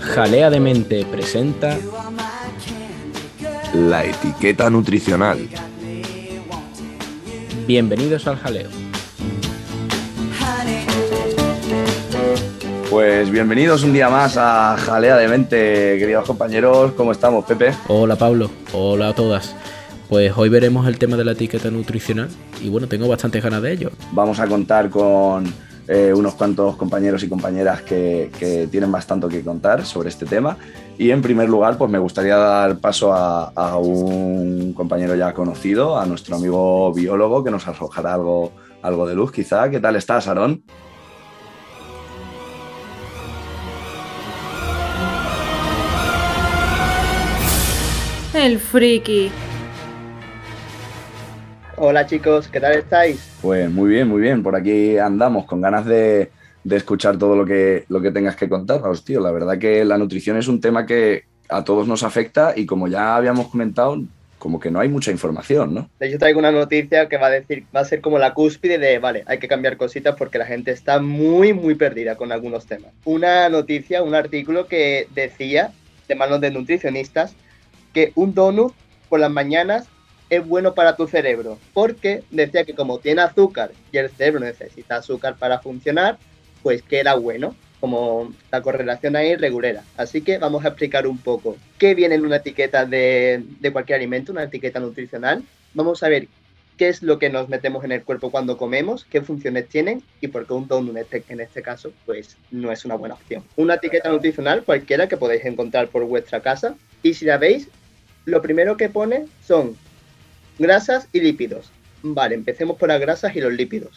Jalea de Mente presenta La etiqueta nutricional. Bienvenidos al jaleo. Pues bienvenidos un día más a Jalea de Mente, queridos compañeros. ¿Cómo estamos, Pepe? Hola Pablo, hola a todas. Pues hoy veremos el tema de la etiqueta nutricional y bueno, tengo bastantes ganas de ello. Vamos a contar con eh, unos cuantos compañeros y compañeras que, que, tienen bastante que contar sobre este tema. Y en primer lugar, pues me gustaría dar paso a, a un compañero ya conocido, a nuestro amigo biólogo, que nos arrojará algo, algo de luz quizá. ¿Qué tal estás, Aarón? El friki. Hola chicos, ¿qué tal estáis? Pues muy bien, muy bien. Por aquí andamos con ganas de, de escuchar todo lo que, lo que tengas que contarnos, tío. La verdad que la nutrición es un tema que a todos nos afecta y como ya habíamos comentado, como que no hay mucha información, ¿no? De hecho, traigo una noticia que va a decir, va a ser como la cúspide de, vale, hay que cambiar cositas porque la gente está muy, muy perdida con algunos temas. Una noticia, un artículo que decía, de manos de nutricionistas, que un donut por las mañanas es bueno para tu cerebro, porque decía que como tiene azúcar y el cerebro necesita azúcar para funcionar, pues que era bueno, como la correlación ahí regulera. Así que vamos a explicar un poco qué viene en una etiqueta de, de cualquier alimento, una etiqueta nutricional. Vamos a ver qué es lo que nos metemos en el cuerpo cuando comemos, qué funciones tienen y por qué un donut este, en este caso pues no es una buena opción. Una etiqueta nutricional cualquiera que podéis encontrar por vuestra casa y si la veis, lo primero que pone son grasas y lípidos. Vale, empecemos por las grasas y los lípidos.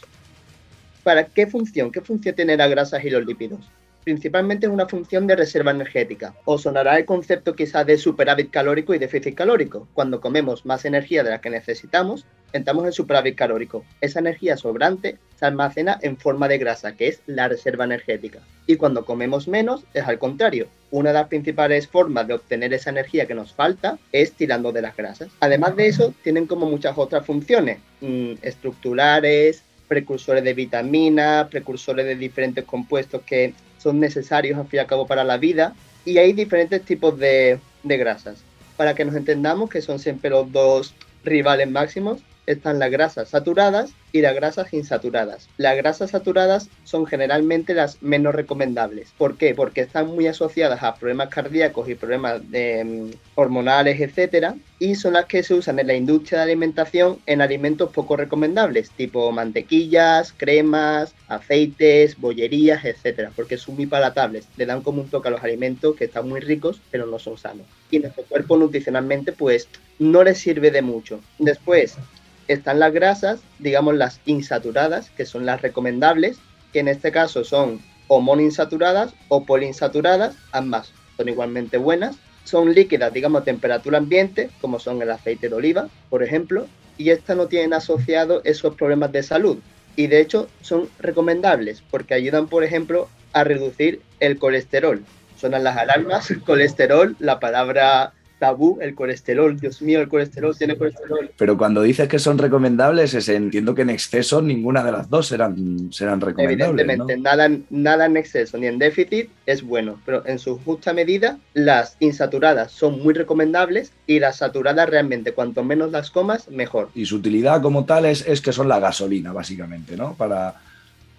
¿Para qué función? ¿Qué función tienen las grasas y los lípidos? Principalmente es una función de reserva energética. Os sonará el concepto quizás de superávit calórico y déficit calórico. Cuando comemos más energía de la que necesitamos, entramos en superávit calórico. Esa energía sobrante se almacena en forma de grasa, que es la reserva energética. Y cuando comemos menos, es al contrario. Una de las principales formas de obtener esa energía que nos falta es tirando de las grasas. Además de eso, tienen como muchas otras funciones mmm, estructurales, precursores de vitamina, precursores de diferentes compuestos que son necesarios al fin y al cabo para la vida. Y hay diferentes tipos de, de grasas. Para que nos entendamos que son siempre los dos rivales máximos, están las grasas saturadas y las grasas insaturadas. Las grasas saturadas son generalmente las menos recomendables. ¿Por qué? Porque están muy asociadas a problemas cardíacos y problemas eh, hormonales, etcétera, y son las que se usan en la industria de alimentación en alimentos poco recomendables, tipo mantequillas, cremas, aceites, bollerías, etcétera, porque son muy palatables, le dan como un toque a los alimentos que están muy ricos, pero no son sanos. Y nuestro cuerpo nutricionalmente, pues, no les sirve de mucho. Después, están las grasas, digamos las insaturadas, que son las recomendables, que en este caso son o monoinsaturadas o poliinsaturadas, ambas son igualmente buenas. Son líquidas, digamos, a temperatura ambiente, como son el aceite de oliva, por ejemplo, y estas no tienen asociados esos problemas de salud. Y de hecho son recomendables porque ayudan, por ejemplo, a reducir el colesterol. Sonan las alarmas, colesterol, la palabra tabú el colesterol. Dios mío, el colesterol tiene colesterol. Pero cuando dices que son recomendables, es, entiendo que en exceso ninguna de las dos serán, serán recomendables. Evidentemente, ¿no? nada, nada en exceso ni en déficit es bueno, pero en su justa medida, las insaturadas son muy recomendables y las saturadas realmente, cuanto menos las comas, mejor. Y su utilidad como tal es, es que son la gasolina, básicamente, ¿no? Para,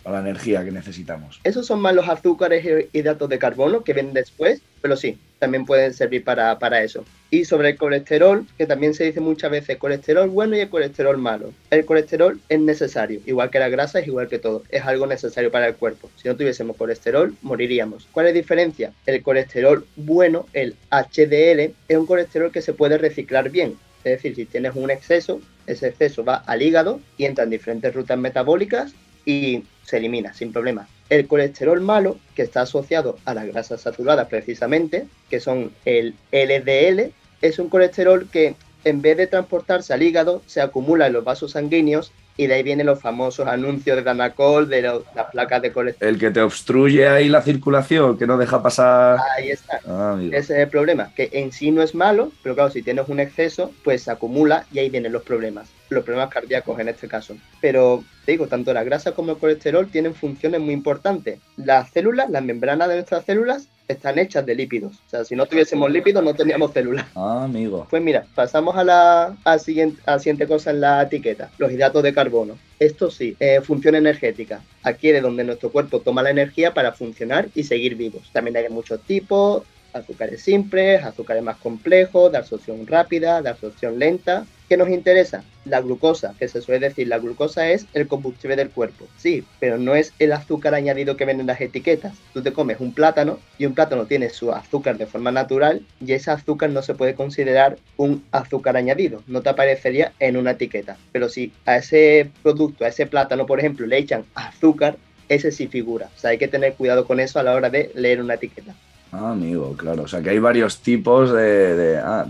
para la energía que necesitamos. Esos son más los azúcares y hidratos de carbono que vienen después, pero sí, también pueden servir para, para, eso. Y sobre el colesterol, que también se dice muchas veces colesterol bueno y el colesterol malo. El colesterol es necesario, igual que la grasa es igual que todo, es algo necesario para el cuerpo. Si no tuviésemos colesterol, moriríamos. ¿Cuál es la diferencia? El colesterol bueno, el HDL, es un colesterol que se puede reciclar bien. Es decir, si tienes un exceso, ese exceso va al hígado y entra en diferentes rutas metabólicas y se elimina sin problema. El colesterol malo, que está asociado a las grasas saturadas precisamente, que son el LDL, es un colesterol que en vez de transportarse al hígado, se acumula en los vasos sanguíneos y de ahí vienen los famosos anuncios de Danacol, de lo- las placas de colesterol. El que te obstruye ahí la circulación, que no deja pasar. Ahí está. Ah. Ese es el problema, que en sí no es malo, pero claro, si tienes un exceso, pues se acumula y ahí vienen los problemas, los problemas cardíacos en este caso. Pero te digo, tanto la grasa como el colesterol tienen funciones muy importantes. Las células, las membranas de nuestras células, están hechas de lípidos. O sea, si no tuviésemos lípidos, no teníamos células. Ah, amigo. Pues mira, pasamos a la, a siguiente, a siguiente cosa en la etiqueta, los hidratos de carbono. Esto sí, eh, función energética. Aquí es de donde nuestro cuerpo toma la energía para funcionar y seguir vivos. También hay muchos tipos, azúcares simples, azúcares más complejos, de absorción rápida, de absorción lenta. ¿Qué nos interesa? La glucosa, que se suele decir, la glucosa es el combustible del cuerpo. Sí, pero no es el azúcar añadido que ven en las etiquetas. Tú te comes un plátano y un plátano tiene su azúcar de forma natural y ese azúcar no se puede considerar un azúcar añadido. No te aparecería en una etiqueta. Pero si a ese producto, a ese plátano, por ejemplo, le echan azúcar, ese sí figura. O sea, hay que tener cuidado con eso a la hora de leer una etiqueta. Ah, amigo, claro. O sea, que hay varios tipos de, ah,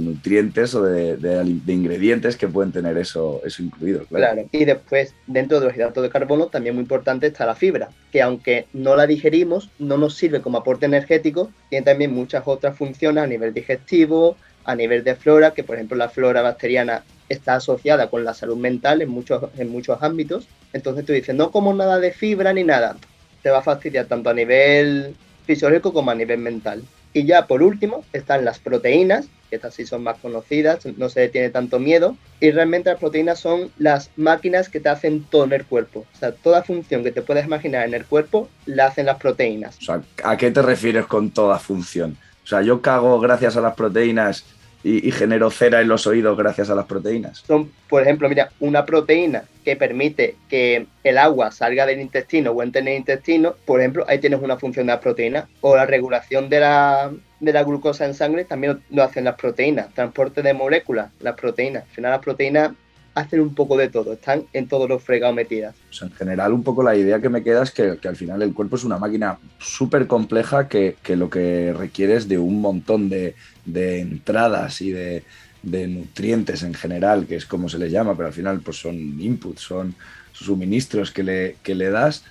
nutrientes o de ingredientes que pueden tener eso, eso incluido, claro. Claro. Y después, dentro de los hidratos de carbono, también muy importante está la fibra, que aunque no la digerimos, no nos sirve como aporte energético, tiene también muchas otras funciones a nivel digestivo, a nivel de flora, que por ejemplo la flora bacteriana está asociada con la salud mental en muchos, en muchos ámbitos. Entonces tú dices, no como nada de fibra ni nada, te va a fastidiar tanto a nivel fisiológico como a nivel mental. Y ya por último están las proteínas, que estas sí son más conocidas, no se tiene tanto miedo. Y realmente las proteínas son las máquinas que te hacen todo en el cuerpo. O sea, toda función que te puedas imaginar en el cuerpo la hacen las proteínas. O sea, ¿a qué te refieres con toda función? O sea, yo cago gracias a las proteínas y, y genero cera en los oídos gracias a las proteínas. Son, por ejemplo, mira, una proteína que permite que el agua salga del intestino o entre en el intestino, por ejemplo, ahí tienes una función de la proteína. O la regulación de la, de la glucosa en sangre también lo hacen las proteínas. Transporte de moléculas, las proteínas. Al final las proteínas hacen un poco de todo, están en todos los fregados metidas. En general, un poco la idea que me queda es que, al final el cuerpo es una máquina súper compleja que, que lo que requiere es de un montón de, de entradas y de, nutrientes en general, que es como se les llama, pero al final pues son inputs, son suministros que le, que le das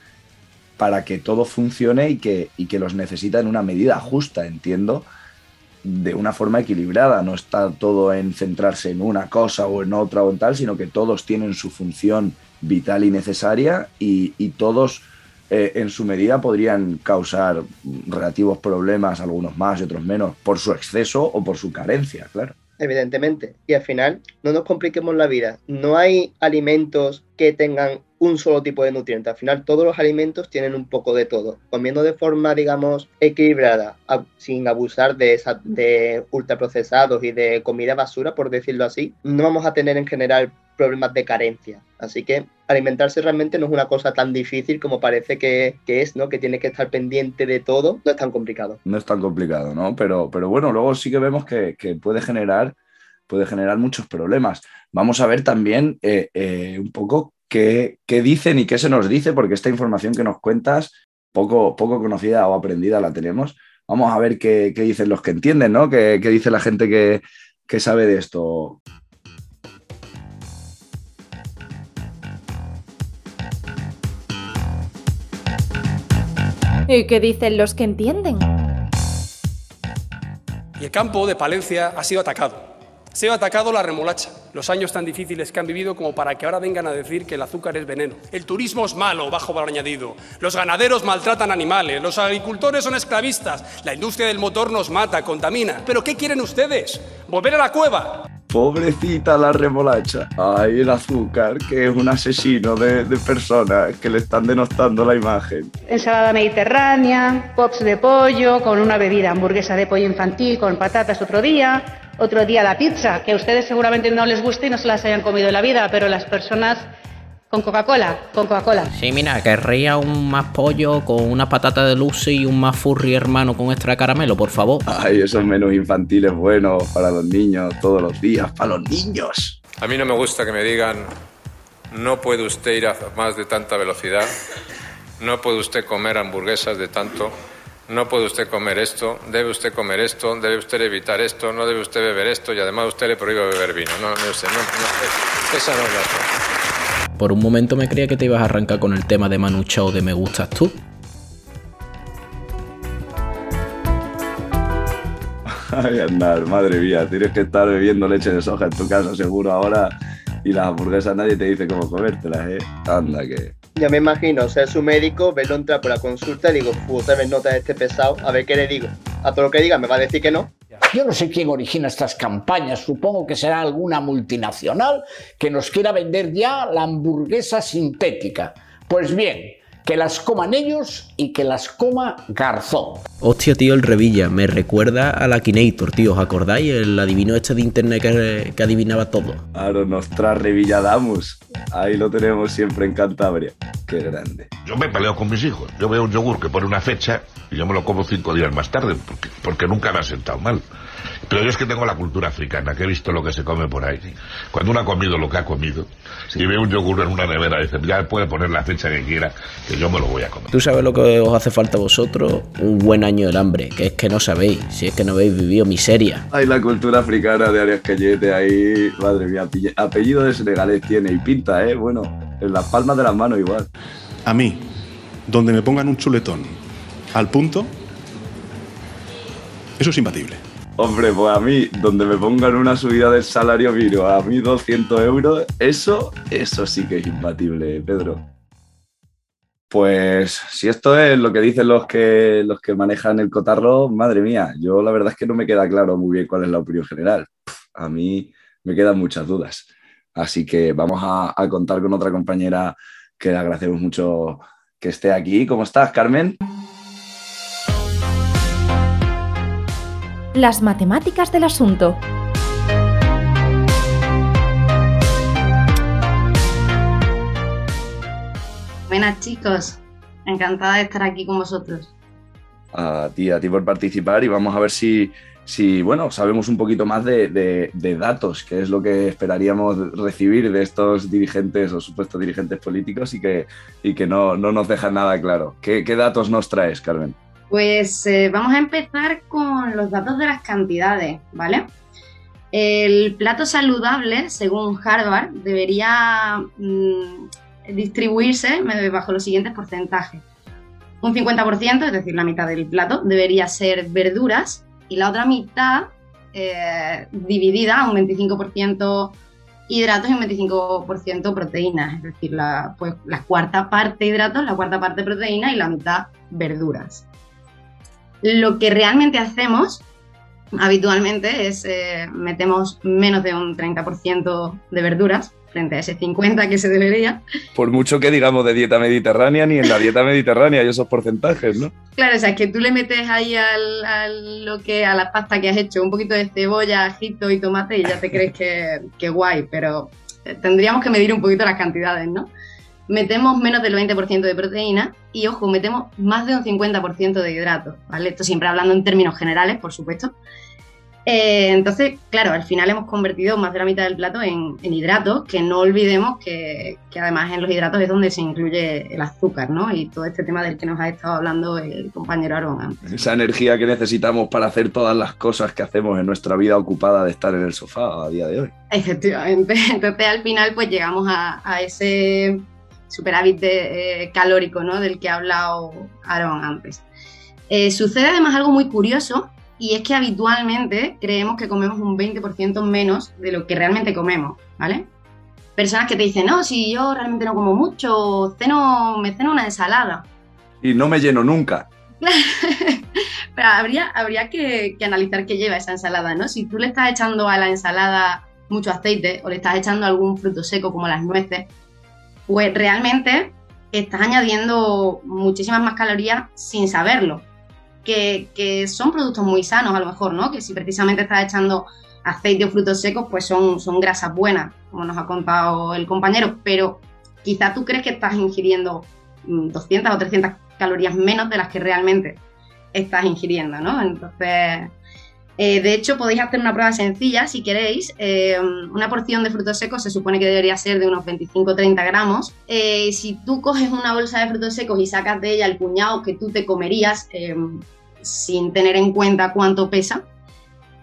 para que todo funcione y que, y que los necesita en una medida justa, entiendo, de una forma equilibrada. No está todo en centrarse en una cosa o en otra o en tal, sino que todos tienen su función vital y necesaria y, y todos eh, en su medida podrían causar relativos problemas, algunos más y otros menos, por su exceso o por su carencia, claro. evidentemente. Y al final, no nos compliquemos la vida. No hay alimentos que tengan un solo tipo de nutriente. Al final, todos los alimentos tienen un poco de todo. Comiendo de forma, digamos, equilibrada, sin abusar de, esa, de ultraprocesados y de comida basura, por decirlo así, no vamos a tener en general problemas de carencia. Así que alimentarse realmente no es una cosa tan difícil como parece que, que es, ¿no? Que tiene que estar pendiente de todo. No es tan complicado. No es tan complicado, ¿no? Pero, pero bueno, luego sí que vemos que, que puede generar puede generar muchos problemas. Vamos a ver también eh, eh, un poco qué, qué, dicen y qué se nos dice, porque esta información que nos cuentas, poco, poco conocida o aprendida la tenemos. Vamos a ver qué, qué dicen los que entienden, ¿no? ¿Qué, qué dice la gente que, que sabe de esto? ¿Y qué dicen los que entienden? Y el campo de Palencia ha sido atacado. Ha sido atacado la remolacha, los años tan difíciles que han vivido como para que ahora vengan a decir que el azúcar es veneno. El turismo es malo, bajo valor añadido. Los ganaderos maltratan animales, los agricultores son esclavistas, la industria del motor nos mata, contamina. ¿Pero qué quieren ustedes? ¿Volver a la cueva? Pobrecita la remolacha. Ay, el azúcar, que es un asesino de, de, personas que le están denostando la imagen. Ensalada mediterránea, pops de pollo, con una bebida, hamburguesa de pollo infantil con patatas otro día, otro día la pizza, que a ustedes seguramente no les guste y no se las hayan comido en la vida, pero las personas con Coca-Cola, con Coca-Cola. Sí, mira, querría un más pollo con una patata de Lucy y un más furry hermano con extra caramelo, por favor. Ay, esos menús infantiles buenos para los niños todos los días, para los niños. A mí no me gusta que me digan, no puede usted ir a más de tanta velocidad, no puede usted comer hamburguesas de tanto. No puede usted comer esto, debe usted comer esto, debe usted evitar esto, no debe usted beber esto y además usted le prohíbe beber vino. No, no sé, no, no, esa no es la forma. Por un momento me creía que te ibas a arrancar con el tema de Manu Chao de Me Gustas Tú. Ay, andar, madre mía, tienes que estar bebiendo leche de soja en tu casa seguro ahora y las hamburguesas nadie te dice cómo comértelas, ¿eh? Anda que... Ya me imagino ser su médico, verlo entrar por la consulta y digo, otra vez nota de este pesado, a ver qué le digo. A todo lo que diga me va a decir que no. Yo no sé quién origina estas campañas, supongo que será alguna multinacional que nos quiera vender ya la hamburguesa sintética. Pues bien, que las coman ellos y que las coma Garzón. Hostia, tío, el Revilla, me recuerda al Akinator, tío, ¿os acordáis? El adivino este de internet que, que adivinaba todo. Claro, nos trae Revilla Damus. Ahí lo tenemos siempre en Cantabria. Qué grande. Yo me peleo con mis hijos. Yo veo un yogur que pone una fecha y yo me lo como cinco días más tarde porque, porque nunca me ha sentado mal. Pero yo es que tengo la cultura africana, que he visto lo que se come por ahí. Cuando uno ha comido lo que ha comido y ve un yogur en una nevera, dice, ya puede poner la fecha que quiera, que yo me lo voy a comer. ¿Tú sabes lo que os hace falta a vosotros? Un buen año del hambre, que es que no sabéis, si es que no habéis vivido miseria. Ay, la cultura africana de Arias Cayete ahí, madre mía, apellido de senegalés tiene y pinta, ¿eh? Bueno, en las palmas de las manos igual. A mí, donde me pongan un chuletón al punto, eso es imbatible. Hombre, pues a mí, donde me pongan una subida del salario mínimo a mí 200 euros, eso, eso sí que es imbatible, Pedro. Pues si esto es lo que dicen los que, los que manejan el cotarro, madre mía, yo la verdad es que no me queda claro muy bien cuál es la opinión general. A mí me quedan muchas dudas. Así que vamos a, a contar con otra compañera que le agradecemos mucho que esté aquí. ¿Cómo estás, Carmen? Las matemáticas del asunto. Buenas chicos, encantada de estar aquí con vosotros. A ti, a ti por participar y vamos a ver si, si bueno, sabemos un poquito más de, de, de, datos, que es lo que esperaríamos recibir de estos dirigentes o supuestos dirigentes políticos y que, y que no, no nos dejan nada claro. ¿Qué, ¿Qué, datos nos traes, Carmen? Pues eh, vamos a empezar con los datos de las cantidades, ¿vale? El plato saludable, según Harvard, debería mmm, distribuirse bajo los siguientes porcentajes. Un 50%, es decir, la mitad del plato, debería ser verduras y la otra mitad eh, dividida, un 25% hidratos y un 25% proteínas, es decir, la, pues, la cuarta parte hidratos, la cuarta parte proteínas y la mitad verduras. Lo que realmente hacemos habitualmente es eh, metemos menos de un 30% de verduras frente a ese 50 que se debería. Por mucho que digamos de dieta mediterránea, ni en la dieta mediterránea hay esos porcentajes, ¿no? Claro, o sea, es que tú le metes ahí al, al, lo que, a la pasta que has hecho un poquito de cebolla, ajito y tomate y ya te crees que, que guay, pero tendríamos que medir un poquito las cantidades, ¿no? Metemos menos del 20% de proteína y, ojo, metemos más de un 50% de hidratos, ¿vale? Esto siempre hablando en términos generales, por supuesto. Eh, entonces, claro, al final hemos convertido más de la mitad del plato en, en hidratos, que no olvidemos que, que, además en los hidratos es donde se incluye el azúcar, ¿no? Y todo este tema del que nos ha estado hablando el compañero Aaron antes. Esa energía que necesitamos para hacer todas las cosas que hacemos en nuestra vida ocupada de estar en el sofá a día de hoy. Efectivamente. Entonces, al final, pues llegamos a, a ese superávit de, eh, calórico, ¿no? Del que ha hablado Aaron antes. Eh, sucede además algo muy curioso y es que habitualmente creemos que comemos un 20% menos de lo que realmente comemos, ¿vale? Personas que te dicen, no, si yo realmente no como mucho, ceno, me ceno una ensalada. Y no me lleno nunca. Pero habría, habría que, que, analizar qué lleva esa ensalada, ¿no? Si tú le estás echando a la ensalada mucho aceite o le estás echando algún fruto seco como las nueces, pues realmente estás añadiendo muchísimas más calorías sin saberlo que, que, son productos muy sanos a lo mejor, ¿no? Que si precisamente estás echando aceite o frutos secos, pues son, son grasas buenas, como nos ha contado el compañero, pero quizá tú crees que estás ingiriendo 200 o 300 calorías menos de las que realmente estás ingiriendo, ¿no? Entonces, Eh, de hecho, podéis hacer una prueba sencilla si queréis. Eh, una porción de frutos secos se supone que debería ser de unos 25-30 gramos. Eh, si tú coges una bolsa de frutos secos y sacas de ella el puñado que tú te comerías sin tener en cuenta cuánto pesa,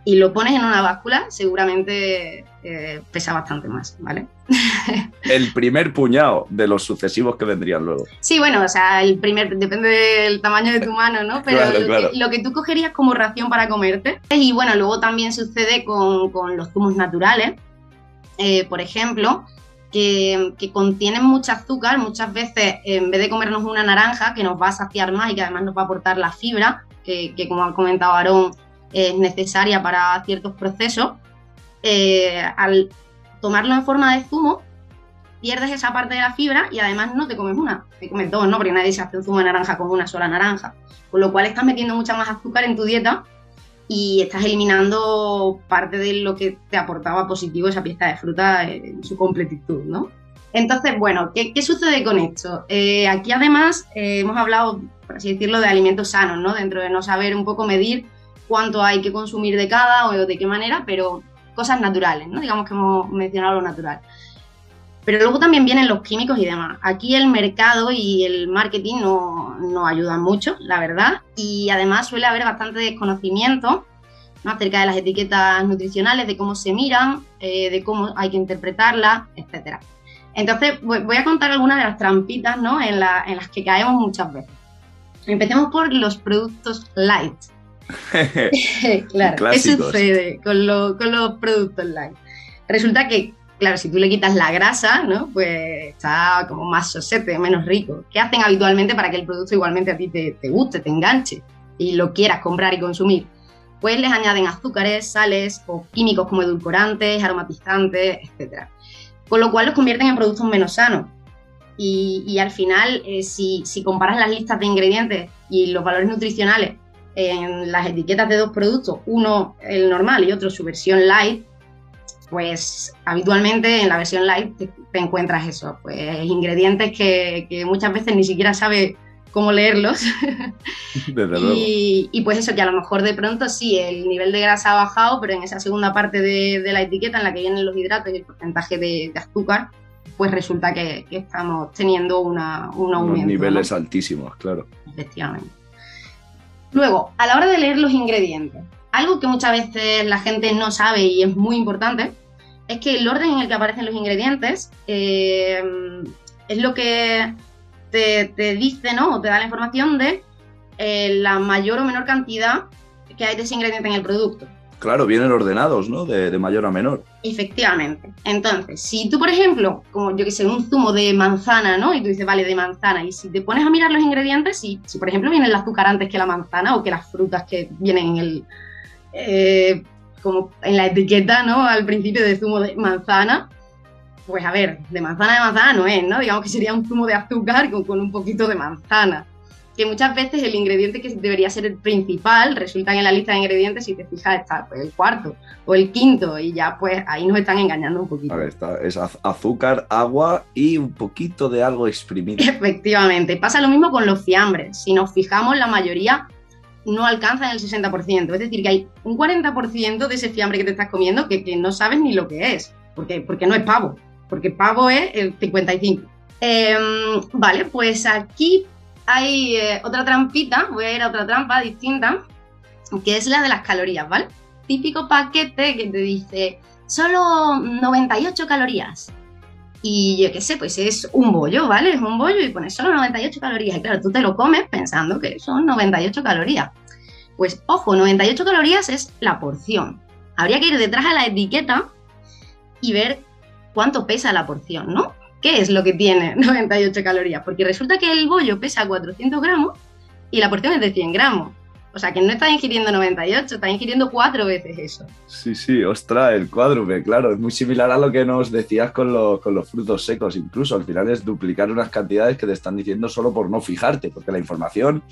y lo pones en una báscula, seguramente eh, pesa bastante más, ¿vale? el primer puñado de los sucesivos que vendrían luego. Sí, bueno, o sea, el primer, depende del tamaño de tu mano, ¿no? Pero lo, Que, tú cogerías como ración para comerte. Y bueno, luego también sucede con, los zumos naturales, eh, por ejemplo, que, contienen mucho azúcar. Muchas veces, en vez de comernos una naranja, que nos va a saciar más y que además nos va a aportar la fibra, que, que como ha comentado Aarón, es necesaria para ciertos procesos, eh, al tomarlo en forma de zumo, pierdes esa parte de la fibra y además no te comes una, te comes dos, ¿no? Porque nadie se hace un zumo de naranja con una sola naranja. Con lo cual estás metiendo mucha más azúcar en tu dieta y estás eliminando parte de lo que te aportaba positivo esa pieza de fruta en su completitud, ¿no? Entonces, bueno, ¿qué, sucede con esto? Eh, aquí además eh, hemos hablado, por así decirlo, de alimentos sanos, ¿no? Dentro de no saber un poco medir cuánto hay que consumir de cada o de qué manera, pero cosas naturales, ¿no? Digamos que hemos mencionado lo natural. Pero luego también vienen los químicos y demás. Aquí el mercado y el marketing no, no ayudan mucho, la verdad, y además suele haber bastante desconocimiento acerca de las etiquetas nutricionales, de cómo se miran, eh, de cómo hay que interpretarlas, etc. Entonces, voy a contar algunas de las trampitas ¿no? en las que caemos muchas veces. Empecemos por los productos light. claro, ¿qué sucede con, los productos light? Resulta que, claro, si tú le quitas la grasa, ¿no? Pues está como más sosete, menos rico. ¿Qué hacen habitualmente para que el producto igualmente a ti te, guste, te enganche y lo quieras comprar y consumir? Pues les añaden azúcares, sales o químicos como edulcorantes, aromatizantes, etc. Con lo cual los convierten en productos menos sanos. Y, al final, eh, si, si comparas las listas de ingredientes y los valores nutricionales en las etiquetas de dos productos, uno el normal y otro su versión light, pues habitualmente en la versión light te, encuentras eso, pues ingredientes que, muchas veces ni siquiera sabes cómo leerlos. y, pues eso, que a lo mejor de pronto sí, el nivel de grasa ha bajado, pero en esa segunda parte de, la etiqueta en la que vienen los hidratos y el porcentaje de, azúcar, pues resulta que, estamos teniendo una, un aumento. niveles altísimos, claro. Efectivamente. Luego, a la hora de leer los ingredientes, algo que muchas veces la gente no sabe y es muy importante, es que el orden en el que aparecen los ingredientes eh, es lo que te, dice, ¿no? O te da la información de eh, la mayor o menor cantidad que hay de ese ingrediente en el producto. Claro, vienen ordenados, ¿no? De, mayor a menor. Efectivamente. Entonces, si tú, por ejemplo, como yo que sé, un zumo de manzana, ¿no? Y tú dices, vale, de manzana, y si te pones a mirar los ingredientes, si, si por ejemplo viene el azúcar antes que la manzana o que las frutas que vienen en el. Eh, como en la etiqueta, ¿no? Al principio de zumo de manzana, pues a ver, de manzana de manzana no es, ¿no? Digamos que sería un zumo de azúcar con, con un poquito de manzana que muchas veces el ingrediente que debería ser el principal resulta en la lista de ingredientes, si te fijas, está pues, el cuarto o el quinto y ya pues ahí nos están engañando un poquito. A ver, está, es azúcar, agua y un poquito de algo exprimido. Efectivamente, pasa lo mismo con los fiambres. Si nos fijamos, la mayoría no alcanzan el 60%, es decir, que hay un 40% de ese fiambre que te estás comiendo que, que, no sabes ni lo que es, porque, porque no es pavo, porque pavo es el 55%. Em, vale, pues aquí hay eh, otra trampita, voy a ir a otra trampa distinta, que es la de las calorías, ¿vale? Típico paquete que te dice solo 98 calorías. Y yo qué sé, pues es un bollo, ¿vale? Es un bollo y pones solo 98 calorías. Y claro, tú te lo comes pensando que son 98 calorías. Pues ojo, 98 calorías es la porción. Habría que ir detrás a la etiqueta y ver cuánto pesa la porción, ¿no? ¿Qué es lo que tiene 98 calorías? Porque resulta que el bollo pesa 400 gramos y la porción es de 100 gramos. O sea, que no está ingiriendo 98, está ingiriendo cuatro veces eso. Sí, sí, ostra, el cuádruple, claro, es muy similar a lo que nos decías con, con, los frutos secos, incluso al final es duplicar unas cantidades que te están diciendo solo por no fijarte, porque la información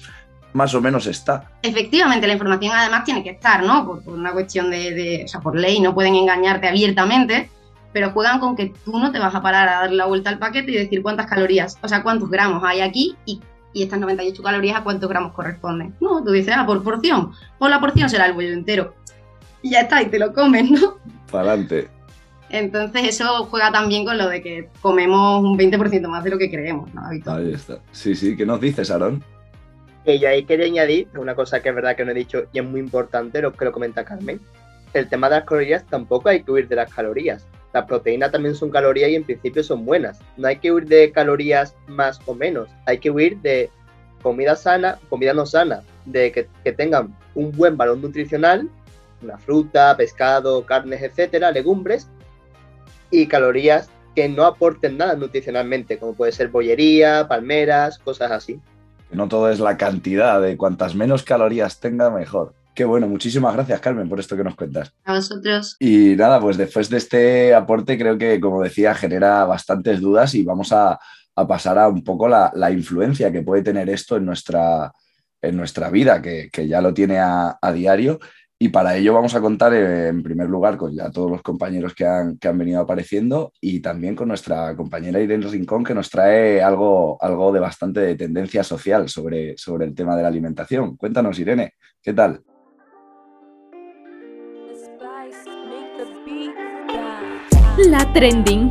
más o menos está. Efectivamente, la información además tiene que estar, ¿no? Por, una cuestión de, de, o sea, por ley no pueden engañarte abiertamente, pero juegan con que tú no te vas a parar a dar la vuelta al paquete y decir cuántas calorías, o sea, cuántos gramos hay aquí y, y estas 98 calorías a cuántos gramos corresponden. No, tú dices, ah, por porción, por la porción será el bollo entero. y ya está, y te lo comes, ¿no? Para adelante. Entonces eso juega también con lo de que comemos un 20% más de lo que creemos, ¿no? Ahí está. Sí, sí, ¿qué nos dices, Aaron? Y yo ahí quería añadir una cosa que es verdad que no he dicho y es muy importante, lo que lo comenta Carmen. El tema de las calorías tampoco hay que huir de las calorías. Las proteínas también son calorías y en principio son buenas. No hay que huir de calorías más o menos. Hay que huir de comida sana, comida no sana, de que, tengan un buen valor nutricional, una fruta, pescado, carnes, etcétera, legumbres, y calorías que no aporten nada nutricionalmente, como puede ser bollería, palmeras, cosas así. No todo es la cantidad, de cuantas menos calorías tenga, mejor. Qué bueno, muchísimas gracias Carmen por esto que nos cuentas. A vosotros. Y nada, pues después de este aporte creo que, como decía, genera bastantes dudas y vamos a, pasar a un poco la, influencia que puede tener esto en nuestra, en nuestra vida, que, ya lo tiene a, a diario y para ello vamos a contar eh, en primer lugar con ya todos los compañeros que han, que han, venido apareciendo y también con nuestra compañera Irene Rincón que nos trae algo, algo de bastante tendencia social sobre, sobre el tema de la alimentación. Cuéntanos Irene, ¿qué tal? La trending.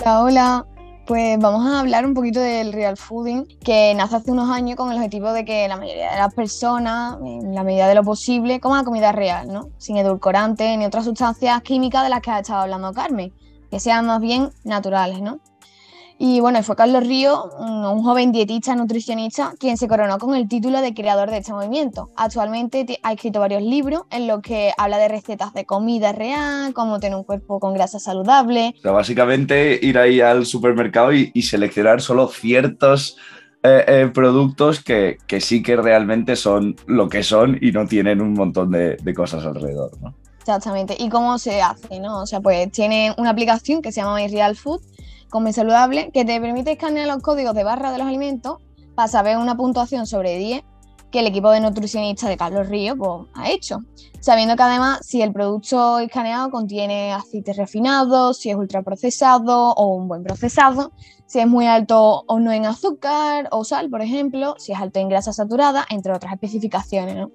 Hola, hola. Pues vamos a hablar un poquito del real fooding, que nace hace unos años con el objetivo de que la mayoría de las personas, en la medida de lo posible, coman comida real, ¿no? Sin edulcorantes ni otras sustancias químicas de las que ha estado hablando Carmen, que sean más bien naturales, ¿no? Y bueno, fue Carlos Río, un, joven dietista nutricionista, quien se coronó con el título de creador de este movimiento. Actualmente ha escrito varios libros en los que habla de recetas de comida real, cómo tener un cuerpo con grasa saludable. O sea, básicamente ir ahí al supermercado y, seleccionar solo ciertos eh, eh, productos que, sí que realmente son lo que son y no tienen un montón de, de cosas alrededor, ¿no? Exactamente. ¿Y cómo se hace? ¿no? O sea, pues tiene una aplicación que se llama My Real Food Come Saludable, que te permite escanear los códigos de barra de los alimentos para saber una puntuación sobre 10 que el equipo de nutricionistas de Carlos Río pues, ha hecho, sabiendo que además si el producto escaneado contiene aceites refinados, si es ultraprocesado o un buen procesado, si es muy alto o no en azúcar o sal, por ejemplo, si es alto en grasa saturada, entre otras especificaciones.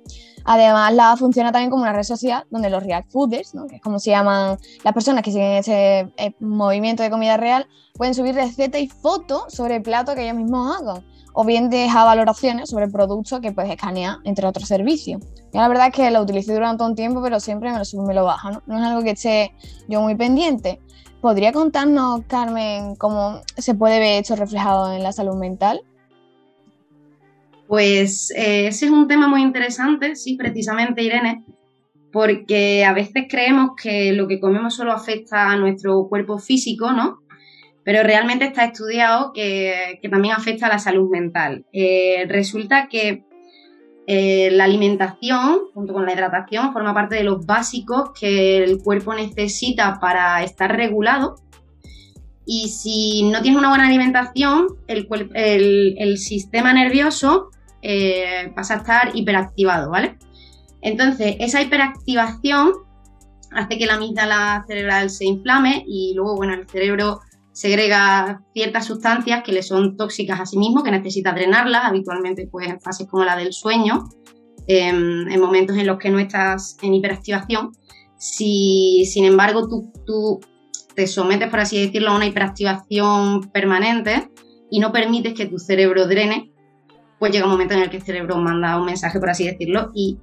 Además, la funciona también como una red social donde los real fooders, que es como se llaman las personas que siguen ese eh, movimiento de comida real, pueden subir recetas y fotos sobre el plato que ellos mismos hagan, o bien dejar valoraciones sobre el producto que puedes escanear, entre otros servicios. Yo la verdad es que lo utilicé durante un tiempo, pero siempre me lo subo y me lo baja, ¿no? No es algo que esté yo muy pendiente. ¿Podría contarnos, Carmen, cómo se puede ver esto reflejado en la salud mental? Pues eh, ese es un tema muy interesante, sí, precisamente, Irene, porque a veces creemos que lo que comemos solo afecta a nuestro cuerpo físico, ¿no? Pero realmente está estudiado que, también afecta a la salud mental. Eh, resulta que eh, la alimentación, junto con la hidratación, forma parte de los básicos que el cuerpo necesita para estar regulado. Y si no tienes una buena alimentación, el, sistema nervioso eh, pasa a estar hiperactivado, ¿vale? Entonces, esa hiperactivación hace que la amígdala cerebral se inflame y luego, bueno, el cerebro segrega ciertas sustancias que le son tóxicas a sí mismo, que necesita drenarlas, habitualmente pues en fases como la del sueño, em, en momentos en los que no estás en hiperactivación. Si, sin embargo, tú, te sometes, por así decirlo, a una hiperactivación permanente y no permites que tu cerebro drene, pues llega un momento en el que el cerebro manda un mensaje, por así decirlo, y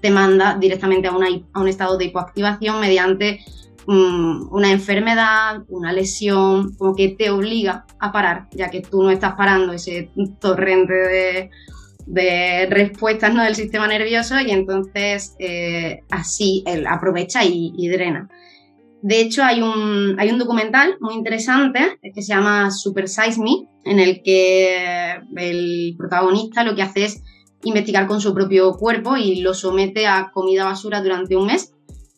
te manda directamente a, a un estado de hipoactivación mediante Mm, una enfermedad, una lesión, como que te obliga a parar, ya que tú no estás parando ese torrente de, respuestas ¿no? del sistema nervioso y entonces eh, así él aprovecha y, drena. De hecho, hay un, hay un documental muy interesante que se llama Super Size Me, en el que el protagonista lo que hace es investigar con su propio cuerpo y lo somete a comida basura durante un mes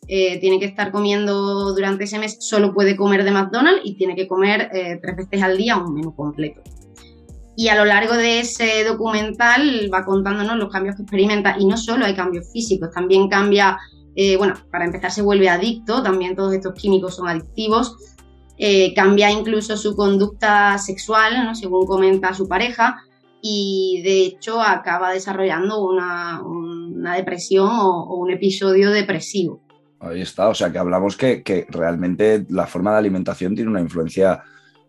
eh, tiene que estar comiendo durante ese mes, solo puede comer de McDonald's y tiene que comer eh, tres veces al día un menú completo. Y a lo largo de ese documental va contándonos los cambios que experimenta y no solo hay cambios físicos, también cambia, eh, bueno, para empezar se vuelve adicto, también todos estos químicos son adictivos, cambia incluso su conducta sexual, ¿no? según comenta su pareja, y de hecho acaba desarrollando una, depresión o, un episodio depresivo. Ahí está, o sea que hablamos que, que realmente la forma de alimentación tiene una influencia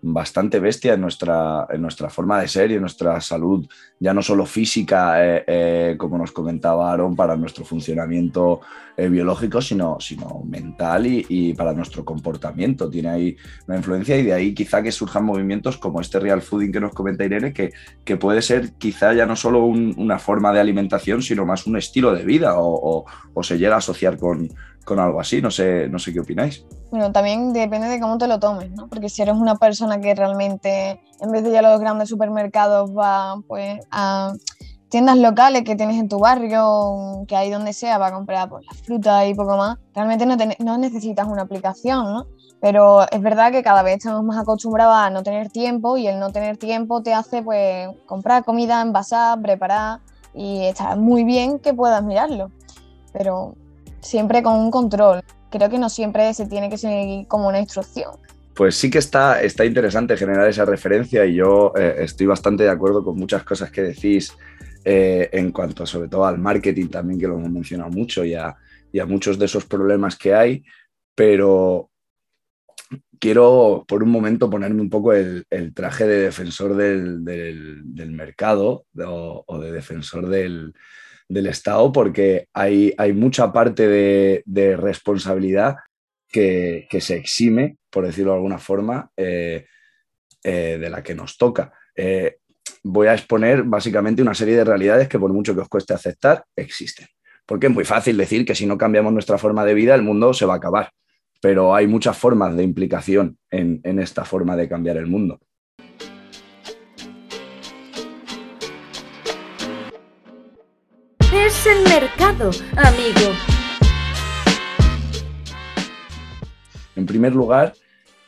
bastante bestia en nuestra, en nuestra forma de ser y en nuestra salud, ya no solo física, eh, eh, como nos comentaba Aaron, para nuestro funcionamiento eh, biológico, sino, sino mental y, para nuestro comportamiento. Tiene ahí una influencia y de ahí quizá que surjan movimientos como este real fooding que nos comenta Irene, que, que puede ser quizá ya no solo una forma de alimentación, sino más un estilo de vida o se llega a asociar con, con algo así. No sé, no sé qué opináis. Bueno, también depende de cómo te lo tomes, ¿no? Porque si eres una persona que realmente, en vez de ir a los grandes supermercados, va pues a tiendas locales que tienes en tu barrio, que hay donde sea, va a comprar pues, la fruta y poco más, realmente no, no necesitas una aplicación, ¿no? Pero es verdad que cada vez estamos más acostumbrados a no tener tiempo y el no tener tiempo te hace pues comprar comida, envasar, preparar y está muy bien que puedas mirarlo. Pero siempre con un control. Creo que no siempre se tiene que seguir como una instrucción. Pues sí que está, está interesante generar esa referencia y yo eh, estoy bastante de acuerdo con muchas cosas que decís eh, en cuanto sobre todo al marketing también, que lo hemos mencionado mucho y a, muchos de esos problemas que hay, pero quiero por un momento ponerme un poco el, traje de defensor del, mercado o, de defensor del, del Estado porque hay, hay mucha parte de, responsabilidad que, se exime, por decirlo de alguna forma, eh, eh, de la que nos toca. Eh, voy a exponer básicamente una serie de realidades que por mucho que os cueste aceptar, existen. Porque es muy fácil decir que si no cambiamos nuestra forma de vida, el mundo se va a acabar. Pero hay muchas formas de implicación en esta forma de cambiar el mundo. El mercado, amigo. En primer lugar,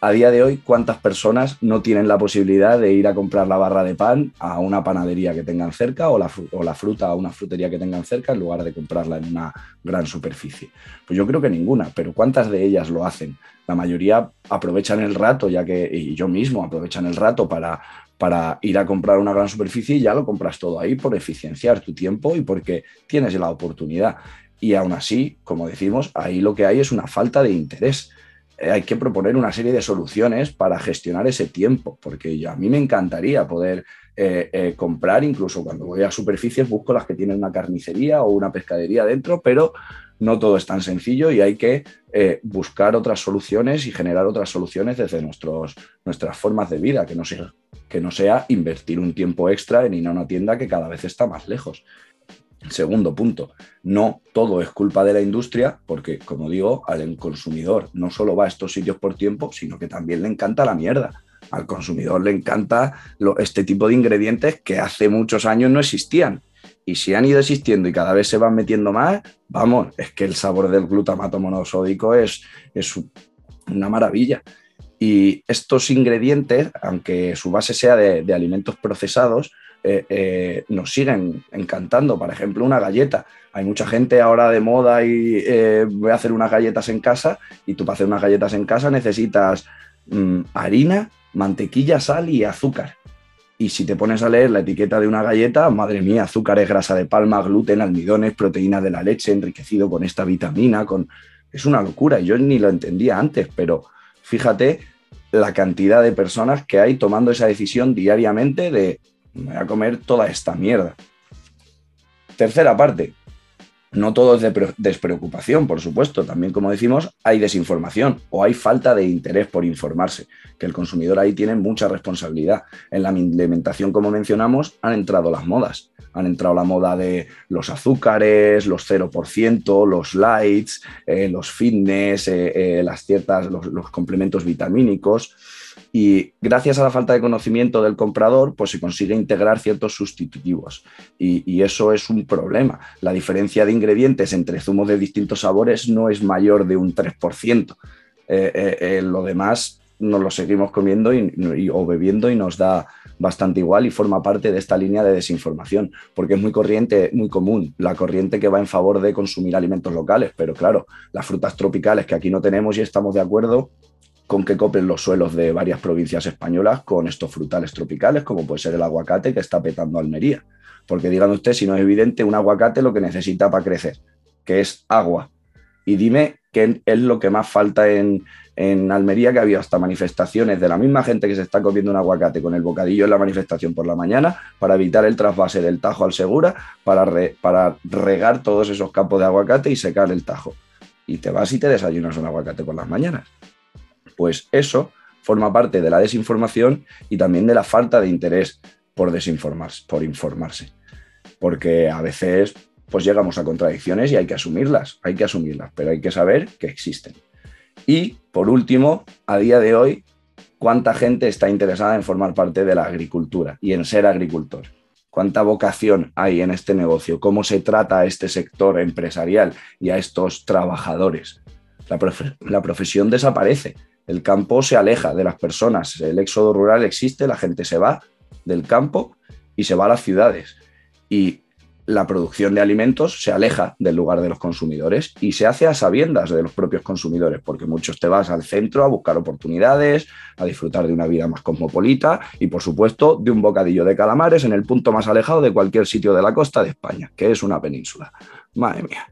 a día de hoy, ¿cuántas personas no tienen la posibilidad de ir a comprar la barra de pan a una panadería que tengan cerca o la, fruta a una frutería que tengan cerca en lugar de comprarla en una gran superficie? Pues yo creo que ninguna, pero ¿cuántas de ellas lo hacen? La mayoría aprovechan el rato, ya que, y yo mismo aprovechan el rato para, para ir a comprar una gran superficie y ya lo compras todo ahí por eficienciar tu tiempo y porque tienes la oportunidad. Y aún así, como decimos, ahí lo que hay es una falta de interés. Eh, hay que proponer una serie de soluciones para gestionar ese tiempo, porque a mí me encantaría poder eh, eh, comprar, incluso cuando voy a superficies, busco las que tienen una carnicería o una pescadería dentro, pero no todo es tan sencillo y hay que buscar otras soluciones y generar otras soluciones desde nuestros, nuestras formas de vida, que no sea que no sea invertir un tiempo extra en ir a una tienda que cada vez está más lejos. Segundo punto, no todo es culpa de la industria, porque como digo, al consumidor no solo va a estos sitios por tiempo, sino que también le encanta la mierda. Al consumidor le encanta este tipo de ingredientes que hace muchos años no existían. Y si han ido existiendo y cada vez se van metiendo más, vamos, es que el sabor del glutamato monosódico es, es una maravilla. Y estos ingredientes, aunque su base sea de, alimentos procesados, eh, eh, nos siguen encantando. Por ejemplo, una galleta. Hay mucha gente ahora de moda y eh, voy a hacer unas galletas en casa y tú para hacer unas galletas en casa necesitas mm, harina, mantequilla, sal y azúcar. Y si te pones a leer la etiqueta de una galleta, madre mía, azúcares, grasa de palma, gluten, almidones, proteína de la leche, enriquecido con esta vitamina, con... Es una locura, yo ni lo entendía antes, pero fíjate la cantidad de personas que hay tomando esa decisión diariamente de me voy a comer toda esta mierda. Tercera parte, no todo es de despreocupación, por supuesto. También, como decimos, hay desinformación o hay falta de interés por informarse, que el consumidor ahí tiene mucha responsabilidad. En la alimentación, como mencionamos, han entrado las modas han entrado la moda de los azúcares, los 0%, los lights, eh, los fitness, eh, eh, las ciertas, los, complementos vitamínicos. Y gracias a la falta de conocimiento del comprador, pues se consigue integrar ciertos sustitutivos. Y, eso es un problema. La diferencia de ingredientes entre zumos de distintos sabores no es mayor de un 3%. lo demás nos lo seguimos comiendo o bebiendo y nos da bastante igual y forma parte de esta línea de desinformación, porque es muy corriente, muy común la corriente que va en favor de consumir alimentos locales, pero claro, las frutas tropicales que aquí no tenemos y estamos de acuerdo, con que coplen los suelos de varias provincias españolas con estos frutales tropicales, como puede ser el aguacate que está petando Almería. Porque digan ustedes, si no es evidente, un aguacate lo que necesita para crecer, que es agua. Y dime qué es lo que más falta en, Almería, que ha habido hasta manifestaciones de la misma gente que se está comiendo un aguacate con el bocadillo en la manifestación por la mañana para evitar el trasvase del Tajo al Segura, para, para regar todos esos campos de aguacate y secar el Tajo. Y te vas y te desayunas un aguacate por las mañanas. Pues eso forma parte de la desinformación y también de la falta de interés por desinformarse, por informarse. Porque a veces pues llegamos a contradicciones y hay que asumirlas, hay que asumirlas, pero hay que saber que existen. Y por último, a día de hoy, ¿cuánta gente está interesada en formar parte de la agricultura y en ser agricultor? ¿Cuánta vocación hay en este negocio? ¿Cómo se trata a este sector empresarial y a estos trabajadores? La, la profesión desaparece el campo se aleja de las personas, el éxodo rural existe, la gente se va del campo y se va a las ciudades. Y la producción de alimentos se aleja del lugar de los consumidores y se hace a sabiendas de los propios consumidores, porque muchos te vas al centro a buscar oportunidades, a disfrutar de una vida más cosmopolita y, por supuesto, de un bocadillo de calamares en el punto más alejado de cualquier sitio de la costa de España, que es una península. Madre mía.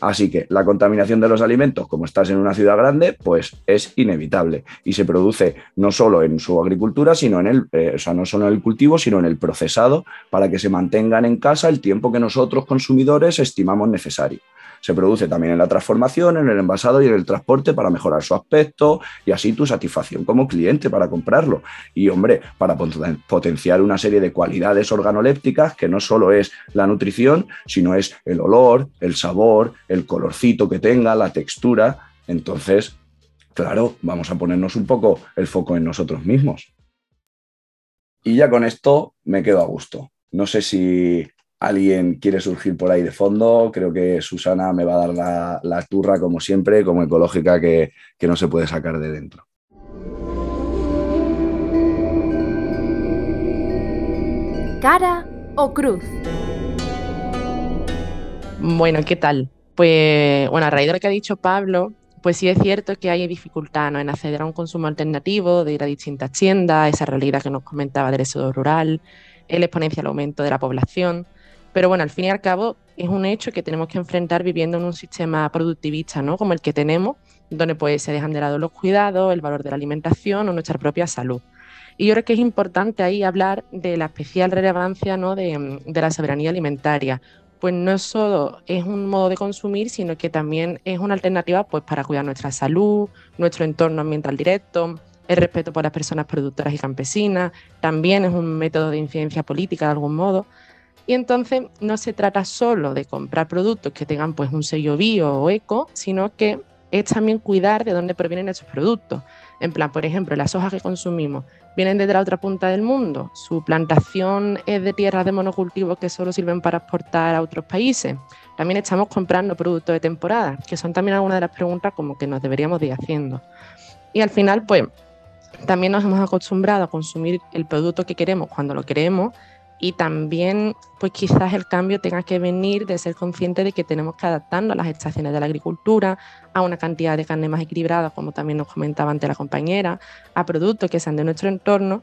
Así que la contaminación de los alimentos, como estás en una ciudad grande, pues es inevitable. Y se produce no solo en su agricultura, sino en el, eh, o sea, no solo en el cultivo, sino en el procesado para que se mantengan en casa el tiempo que nosotros consumidores estimamos necesario se produce también en la transformación, en el envasado y en el transporte para mejorar su aspecto y así tu satisfacción como cliente para comprarlo. Y hombre, para potenciar una serie de cualidades organolépticas que no solo es la nutrición, sino es el olor, el sabor, el colorcito que tenga, la textura. Entonces, claro, vamos a ponernos un poco el foco en nosotros mismos. Y ya con esto me quedo a gusto. No sé si alguien quiere surgir por ahí de fondo. Creo que Susana me va a dar la, turra, como siempre, como ecológica que, que no se puede sacar de dentro. Cara o cruz. Bueno, ¿qué tal? Pues bueno, a raíz de lo que ha dicho Pablo, pues sí es cierto que hay dificultad en acceder a un consumo alternativo, de ir a distintas tiendas, esa realidad que nos comentaba del éxodo rural, el exponencial aumento de la población. Pero bueno, al fin y al cabo es un hecho que tenemos que enfrentar viviendo en un sistema productivista, ¿no? Como el que tenemos, donde pues se dejan de lado los cuidados, el valor de la alimentación o nuestra propia salud. Y yo creo que es importante ahí hablar de la especial relevancia ¿no? de, de la soberanía alimentaria, pues no solo es un modo de consumir, sino que también es una alternativa pues, para cuidar nuestra salud, nuestro entorno ambiental directo, el respeto por las personas productoras y campesinas, también es un método de incidencia política de algún modo. Y entonces no se trata solo de comprar productos que tengan pues un sello bio o eco, sino que es también cuidar de dónde provienen esos productos. En plan, por ejemplo, las hojas que consumimos vienen desde la otra punta del mundo, su plantación es de tierras de monocultivo que solo sirven para exportar a otros países. También estamos comprando productos de temporada, que son también algunas de las preguntas como que nos deberíamos de ir haciendo. Y al final, pues, también nos hemos acostumbrado a consumir el producto que queremos cuando lo queremos y también pues quizás el cambio tenga que venir de ser consciente de que tenemos que adaptarnos a las estaciones de la agricultura, a una cantidad de carne más equilibrada, como también nos comentaba antes la compañera, a productos que sean de nuestro entorno.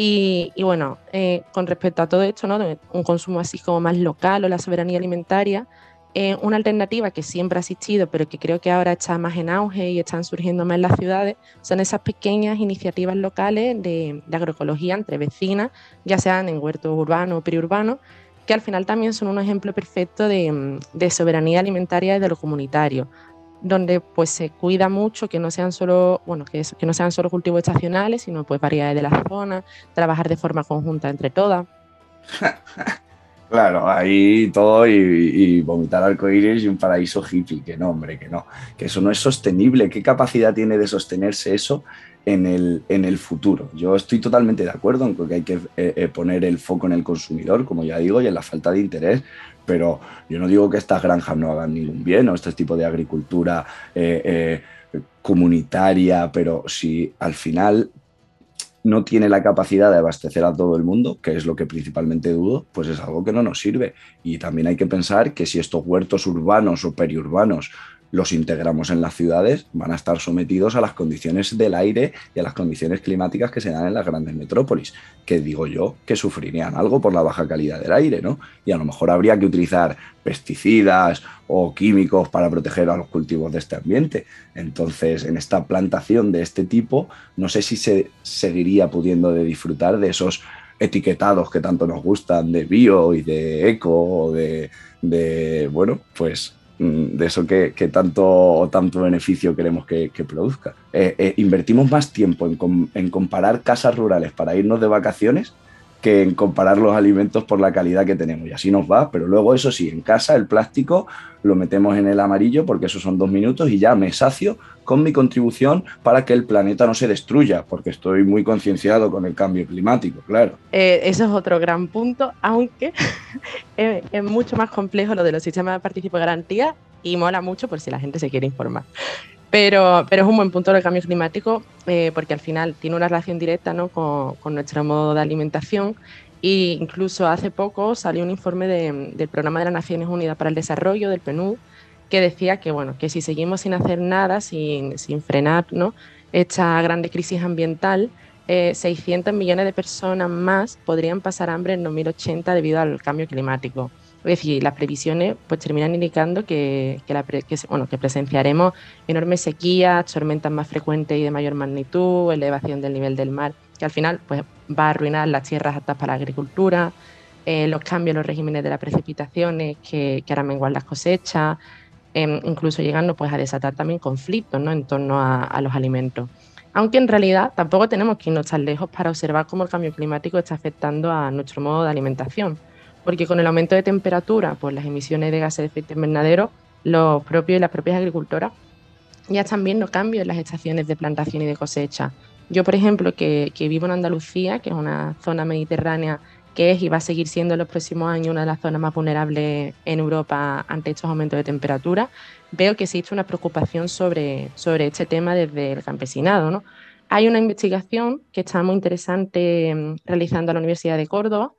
Y, bueno, eh, con respecto a todo esto, ¿no? un consumo así como más local o la soberanía alimentaria, eh, una alternativa que siempre ha existido, pero que creo que ahora está más en auge y están surgiendo más en las ciudades, son esas pequeñas iniciativas locales de, agroecología entre vecinas, ya sean en huertos urbanos o periurbanos, que al final también son un ejemplo perfecto de, soberanía alimentaria y de lo comunitario, donde pues se cuida mucho que no sean solo, bueno, que, que no sean solo cultivos estacionales, sino pues variedades de la zona, trabajar de forma conjunta entre todas. Claro, ahí todo y, y, vomitar arcoíris y un paraíso hippie, que no, hombre, que no, que eso no es sostenible. ¿Qué capacidad tiene de sostenerse eso en el, en el futuro? Yo estoy totalmente de acuerdo en que hay que eh, eh, poner el foco en el consumidor, como ya digo, y en la falta de interés, pero yo no digo que estas granjas no hagan ningún bien o este tipo de agricultura eh, comunitaria, pero si al final no tiene la capacidad de abastecer a todo el mundo, que es lo que principalmente dudo, pues es algo que no nos sirve. Y también hay que pensar que si estos huertos urbanos o periurbanos los integramos en las ciudades, van a estar sometidos a las condiciones del aire y a las condiciones climáticas que se dan en las grandes metrópolis, que digo yo que sufrirían algo por la baja calidad del aire, ¿no? Y a lo mejor habría que utilizar pesticidas o químicos para proteger a los cultivos de este ambiente. Entonces, en esta plantación de este tipo, no sé si se seguiría pudiendo de disfrutar de esos etiquetados que tanto nos gustan de bio y de eco o de, de bueno, pues de eso que, tanto, tanto beneficio queremos que, produzca. Eh, eh, invertimos más tiempo en, en, comparar casas rurales para irnos de vacaciones que en comparar los alimentos por la calidad que tenemos. Y así nos va, pero luego eso sí, en casa el plástico lo metemos en el amarillo porque esos son dos minutos y ya me sacio con mi contribución para que el planeta no se destruya, porque estoy muy concienciado con el cambio climático, claro. Eh, eso es otro gran punto, aunque es, mucho más complejo lo de los sistemas de participación y garantía y mola mucho por si la gente se quiere informar. Pero, pero es un buen punto el cambio climático eh, porque al final tiene una relación directa ¿no? con, nuestro modo de alimentación e incluso hace poco salió un informe del Programa de las Naciones Unidas para el Desarrollo, del PNUD, que decía que, bueno, que si seguimos sin hacer nada, sin, sin frenar ¿no? esta grande crisis ambiental, 600 eh, millones de personas más podrían pasar hambre en 2080 debido al cambio climático. Es decir, las previsiones pues, terminan indicando que, bueno, que presenciaremos enormes sequías, tormentas más frecuentes y de mayor magnitud, elevación del nivel del mar, que al final pues, va a arruinar las tierras aptas para la agricultura, eh, los cambios en los regímenes de las precipitaciones que, que harán menguar las cosechas, em, incluso llegando pues, a desatar también conflictos ¿no? en torno a los alimentos. Aunque en realidad tampoco tenemos que irnos tan lejos para observar cómo el cambio climático está afectando a nuestro modo de alimentación porque con el aumento de temperatura, pues las emisiones de gases de efecto invernadero, los propios y las propias agricultoras ya están viendo cambios en las estaciones de plantación y de cosecha. Yo, por ejemplo, que, vivo en Andalucía, que es una zona mediterránea que es y va a seguir siendo en los próximos años una de las zonas más vulnerables en Europa ante estos aumentos de temperatura, veo que existe una preocupación sobre, sobre este tema desde el campesinado. ¿no? Hay una investigación que está muy interesante mm, realizando a la Universidad de Córdoba,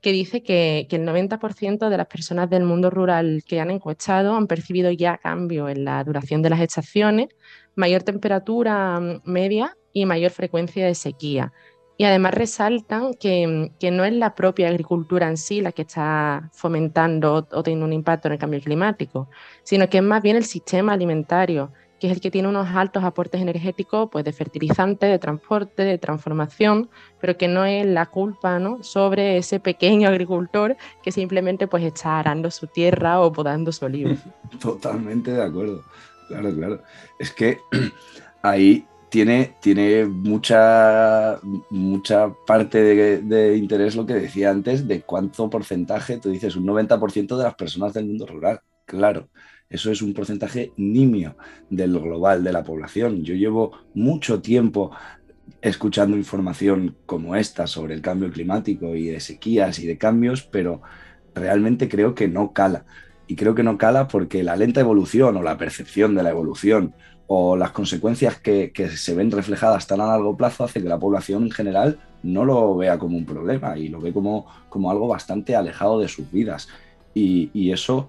que dice que, el 90% de las personas del mundo rural que han encuestado han percibido ya cambio en la duración de las estaciones, mayor temperatura mm, media y mayor frecuencia de sequía. Y además resaltan que, que, no es la propia agricultura en sí la que está fomentando o teniendo un impacto en el cambio climático, sino que es más bien el sistema alimentario que es el que tiene unos altos aportes energéticos pues, de fertilizante, de transporte, de transformación, pero que no es la culpa ¿no? sobre ese pequeño agricultor que simplemente pues, está arando su tierra o podando su olivo. Totalmente de acuerdo, claro, claro. Es que ahí tiene, tiene mucha, mucha parte de, de, interés lo que decía antes de cuánto porcentaje, tú dices, un 90% de las personas del mundo rural, claro. Eso es un porcentaje nimio del global de la población. Yo llevo mucho tiempo escuchando información como esta sobre el cambio climático y de sequías y de cambios, pero realmente creo que no cala. Y creo que no cala porque la lenta evolución o la percepción de la evolución o las consecuencias que, se ven reflejadas tan a largo plazo hace que la población en general no lo vea como un problema y lo ve como, como algo bastante alejado de sus vidas. Y, y eso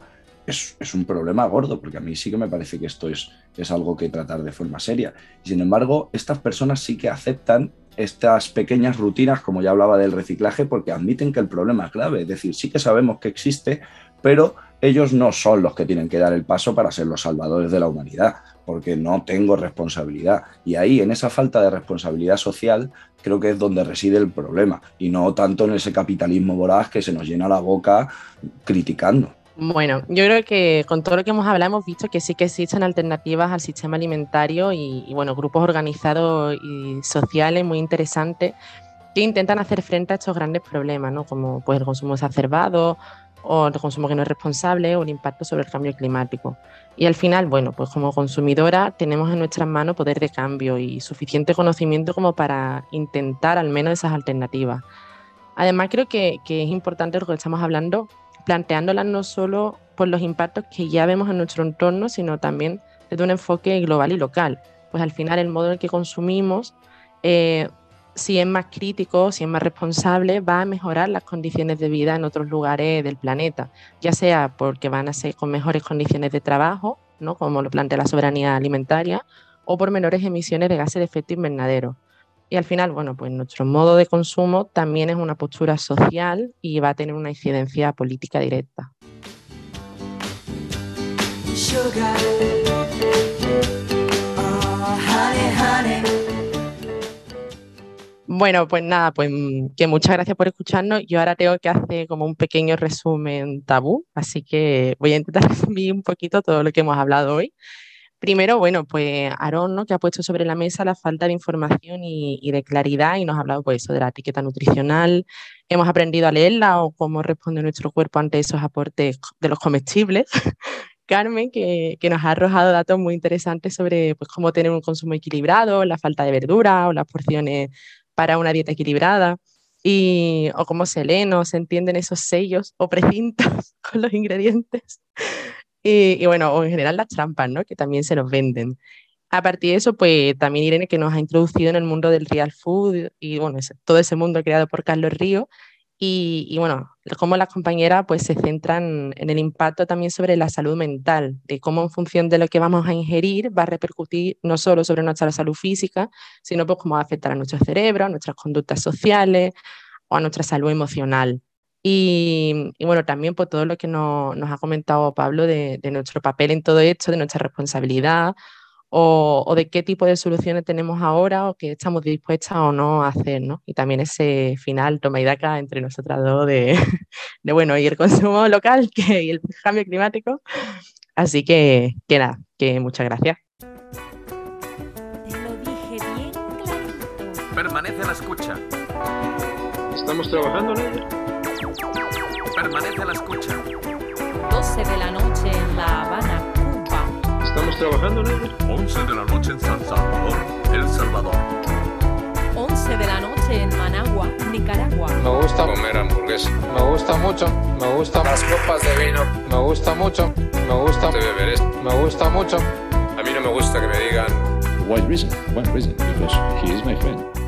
es, un problema gordo, porque a mí sí que me parece que esto es, es algo que tratar de forma seria. Sin embargo, estas personas sí que aceptan estas pequeñas rutinas, como ya hablaba del reciclaje, porque admiten que el problema es grave. Es decir, sí que sabemos que existe, pero ellos no son los que tienen que dar el paso para ser los salvadores de la humanidad, porque no tengo responsabilidad. Y ahí, en esa falta de responsabilidad social, creo que es donde reside el problema, y no tanto en ese capitalismo voraz que se nos llena la boca criticando. Bueno, yo creo que con todo lo que hemos hablado hemos visto que sí que existen alternativas al sistema alimentario y, bueno, grupos organizados y sociales muy interesantes que intentan hacer frente a estos grandes problemas, ¿no? Como pues, el consumo exacerbado o el consumo que no es responsable o el impacto sobre el cambio climático. Y al final, bueno, pues como consumidora tenemos en nuestras manos poder de cambio y suficiente conocimiento como para intentar al menos esas alternativas. Además, creo que, que es importante lo que estamos hablando, planteándolas no solo por los impactos que ya vemos en nuestro entorno, sino también desde un enfoque global y local. Pues al final el modo en el que consumimos, eh, si es más crítico, si es más responsable, va a mejorar las condiciones de vida en otros lugares del planeta, ya sea porque van a ser con mejores condiciones de trabajo ¿no? como lo plantea la soberanía alimentaria, o por menores emisiones de gases de efecto invernadero. Y al final, bueno, pues nuestro modo de consumo también es una postura social y va a tener una incidencia política directa. Bueno, pues nada, pues que muchas gracias por escucharnos. Yo ahora tengo que hacer como un pequeño resumen tabú, así que voy a intentar resumir un poquito todo lo que hemos hablado hoy. Primero, bueno, pues Aarón, ¿no? que ha puesto sobre la mesa la falta de información y, de claridad y nos ha hablado pues, eso de la etiqueta nutricional. Hemos aprendido a leerla o cómo responde nuestro cuerpo ante esos aportes de los comestibles. Carmen, que, que, nos ha arrojado datos muy interesantes sobre pues, cómo tener un consumo equilibrado, la falta de verdura o las porciones para una dieta equilibrada y, o cómo se leen o se entienden esos sellos o precintos con los ingredientes. Y, bueno, o en general las trampas, ¿no? Que también se nos venden. A partir de eso, pues también Irene que nos ha introducido en el mundo del real food y bueno, todo ese mundo creado por Carlos Río y, bueno, cómo las compañeras pues se centran en el impacto también sobre la salud mental, de cómo en función de lo que vamos a ingerir va a repercutir no solo sobre nuestra salud física, sino pues cómo va a afectar a nuestro cerebro, a nuestras conductas sociales o a nuestra salud emocional. Y, bueno, también por todo lo que nos, ha comentado Pablo de, de, nuestro papel en todo esto, de nuestra responsabilidad, o, de qué tipo de soluciones tenemos ahora o qué estamos dispuestas o no a hacer, ¿no? Y también ese final toma y daca entre nosotras dos de, de, bueno, y el consumo local que, y el cambio climático. Así que, que nada, que muchas gracias. Te lo dije bien clarito. Permanece a la escucha. ¿Estamos trabajando en ello? Permanece a la escucha. 12 de la noche en La Habana, ¿Estamos trabajando en ello? 11 de la noche en San Salvador, El Salvador. 11 de la noche en Managua, Nicaragua. Me gusta comer hamburguesa. Me gusta mucho. Me gusta las copas de vino. Me gusta mucho. Me gusta beber esto. Me gusta mucho. A mí no me gusta que me digan. Why reason? Why reason? Because he is my friend.